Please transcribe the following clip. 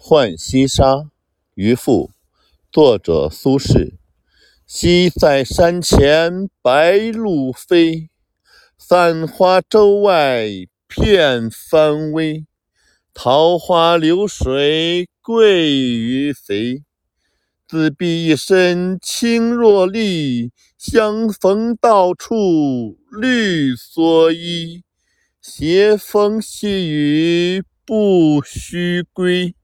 浣溪沙渔父作者苏轼。西塞山前白鹭飞散花洲外片帆微桃花流水鳜鱼肥。自比一身青若笠相逢到处绿蓑衣。斜风细雨不须归